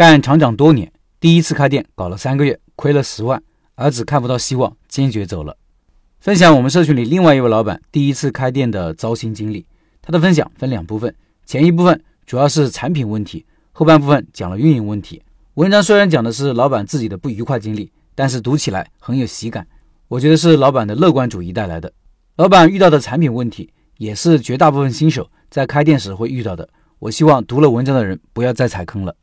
干厂长多年，第一次开店搞了三个月，亏了十万，儿子看不到希望，坚决走了。分享我们社群里另外一位老板第一次开店的糟心经历。他的分享分两部分，前一部分主要是产品问题，后半部分讲了运营问题。文章虽然讲的是老板自己的不愉快经历，但是读起来很有喜感。我觉得是老板的乐观主义带来的。老板遇到的产品问题，也是绝大部分新手在开店时会遇到的。我希望读了文章的人不要再踩坑了。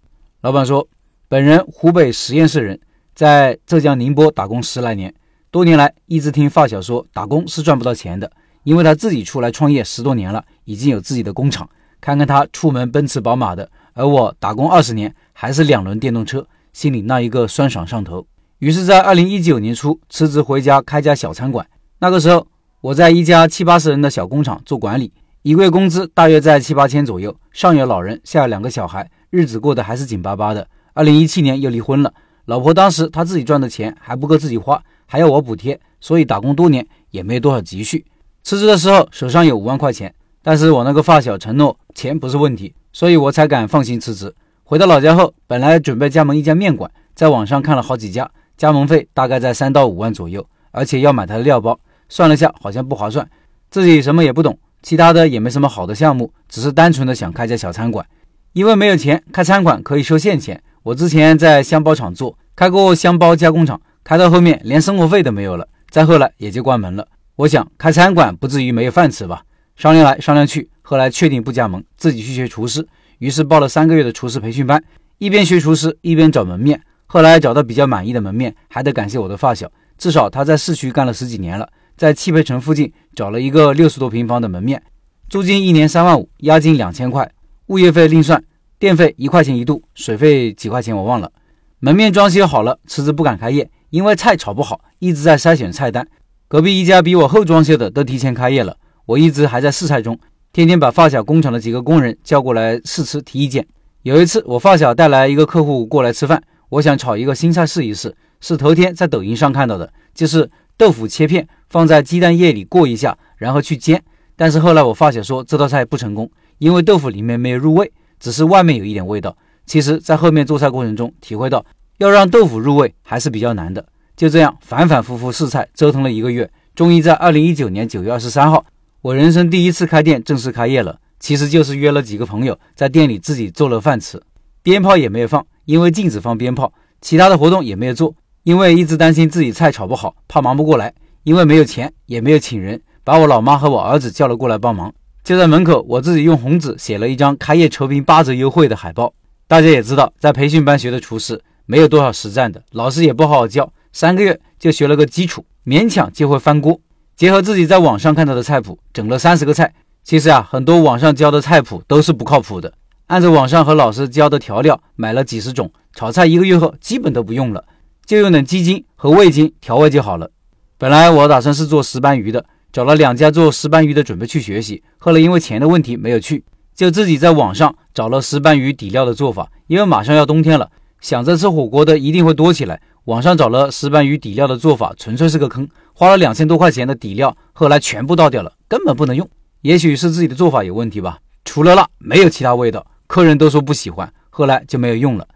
老板说，本人湖北十堰市人，在浙江宁波打工十来年，多年来一直听发小说打工是赚不到钱的，因为他自己出来创业十多年了，已经有自己的工厂。看看他出门奔驰宝马的，而我打工二十年还是两轮电动车，心里那一个酸爽上头。于是，在二零一九年初辞职回家开家小餐馆。那个时候，我在一家七八十人的小工厂做管理，一个月工资大约在七八千左右，上有老人，下有两个小孩。日子过得还是紧巴巴的。二零一七年又离婚了，老婆当时她自己赚的钱还不够自己花，还要我补贴，所以打工多年也没多少积蓄。辞职的时候手上有五万块钱，但是我那个发小承诺钱不是问题，所以我才敢放心辞职。回到老家后，本来准备加盟一家面馆，在网上看了好几家，加盟费大概在三到五万左右，而且要买他的料包，算了下好像不划算。自己什么也不懂，其他的也没什么好的项目，只是单纯的想开家小餐馆。因为没有钱开餐馆可以收现钱，我之前在香包厂做，开过香包加工厂，开到后面连生活费都没有了，再后来也就关门了。我想开餐馆不至于没有饭吃吧？商量来商量去，后来确定不加盟，自己去学厨师，于是报了三个月的厨师培训班，一边学厨师一边找门面。后来找到比较满意的门面，还得感谢我的发小，至少他在市区干了十几年了，在汽配城附近找了一个六十多平方的门面，租金一年三万五，押金两千块。物业费另算，电费一块钱一度，水费几块钱我忘了。门面装修好了，迟迟不敢开业，因为菜炒不好，一直在筛选菜单。隔壁一家比我后装修的都提前开业了，我一直还在试菜中，天天把发小工厂的几个工人叫过来试吃提意见。有一次，我发小带来一个客户过来吃饭，我想炒一个新菜试一试，是头天在抖音上看到的，就是豆腐切片放在鸡蛋液里过一下，然后去煎。但是后来我发小说这道菜不成功。因为豆腐里面没有入味，只是外面有一点味道。其实，在后面做菜过程中，体会到要让豆腐入味还是比较难的。就这样反反复复试菜，折腾了一个月，终于在二零一九年九月二十三号，我人生第一次开店正式开业了。其实就是约了几个朋友在店里自己做了饭吃，鞭炮也没有放，因为禁止放鞭炮。其他的活动也没有做，因为一直担心自己菜炒不好，怕忙不过来。因为没有钱，也没有请人，把我老妈和我儿子叫了过来帮忙。就在门口，我自己用红纸写了一张开业酬宾八折优惠的海报。大家也知道，在培训班学的厨师没有多少实战的，老师也不好好教，三个月就学了个基础，勉强就会翻锅。结合自己在网上看到的菜谱，整了三十个菜。其实啊，很多网上教的菜谱都是不靠谱的。按照网上和老师教的调料，买了几十种，炒菜一个月后基本都不用了，就用点鸡精和味精调味就好了。本来我打算是做石斑鱼的。找了两家做石斑鱼的，准备去学习。后来因为钱的问题没有去，就自己在网上找了石斑鱼底料的做法。因为马上要冬天了，想着吃火锅的一定会多起来，网上找了石斑鱼底料的做法，纯粹是个坑。花了两千多块钱的底料，后来全部倒掉了，根本不能用。也许是自己的做法有问题吧，除了辣没有其他味道，客人都说不喜欢，后来就没有用了。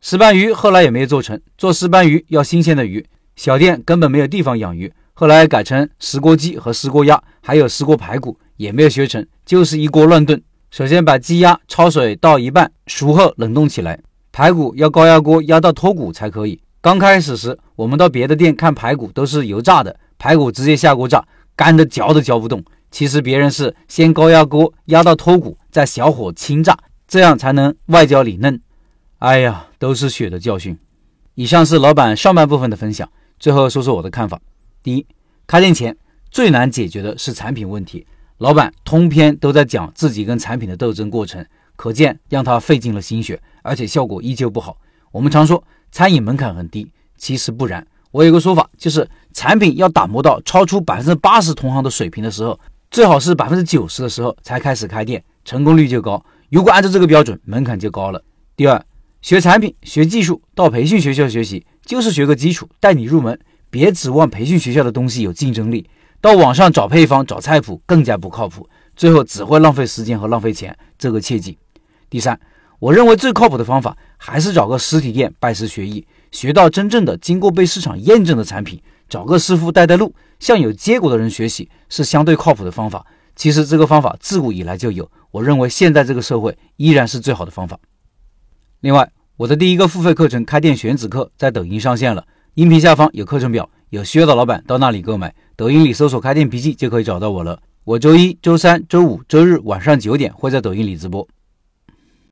石斑鱼后来也没做成，做石斑鱼要新鲜的鱼，小店根本没有地方养鱼。后来改成石锅鸡和石锅鸭，还有石锅排骨，也没有学成，就是一锅乱炖。首先把鸡鸭焯水倒一半，熟后冷冻起来。排骨要高压锅压到脱骨才可以。刚开始时，我们到别的店看排骨都是油炸的，排骨直接下锅炸，干的嚼都嚼不动。其实别人是先高压锅压到脱骨，再小火轻炸，这样才能外焦里嫩。哎呀，都是血的教训。以上是老板上半部分的分享，最后说说我的看法。第一，开店前最难解决的是产品问题。老板通篇都在讲自己跟产品的斗争过程，可见让他费尽了心血，而且效果依旧不好。我们常说餐饮门槛很低，其实不然。我有个说法，就是产品要打磨到超出百分之八十同行的水平的时候，最好是百分之九十的时候才开始开店，成功率就高。如果按照这个标准，门槛就高了。第二，学产品、学技术到培训学校学习，就是学个基础，带你入门。别指望培训学校的东西有竞争力，到网上找配方、找菜谱更加不靠谱，最后只会浪费时间和浪费钱，这个切记。第三，我认为最靠谱的方法还是找个实体店拜师学艺，学到真正的经过被市场验证的产品，找个师傅带带路，向有结果的人学习是相对靠谱的方法。其实这个方法自古以来就有，我认为现在这个社会依然是最好的方法。另外，我的第一个付费课程《开店选址课》在抖音上线了，音频下方有课程表，有需要的老板到那里购买。抖音里搜索“开店笔记”就可以找到我了。我周一周三周五周日晚上九点会在抖音里直播。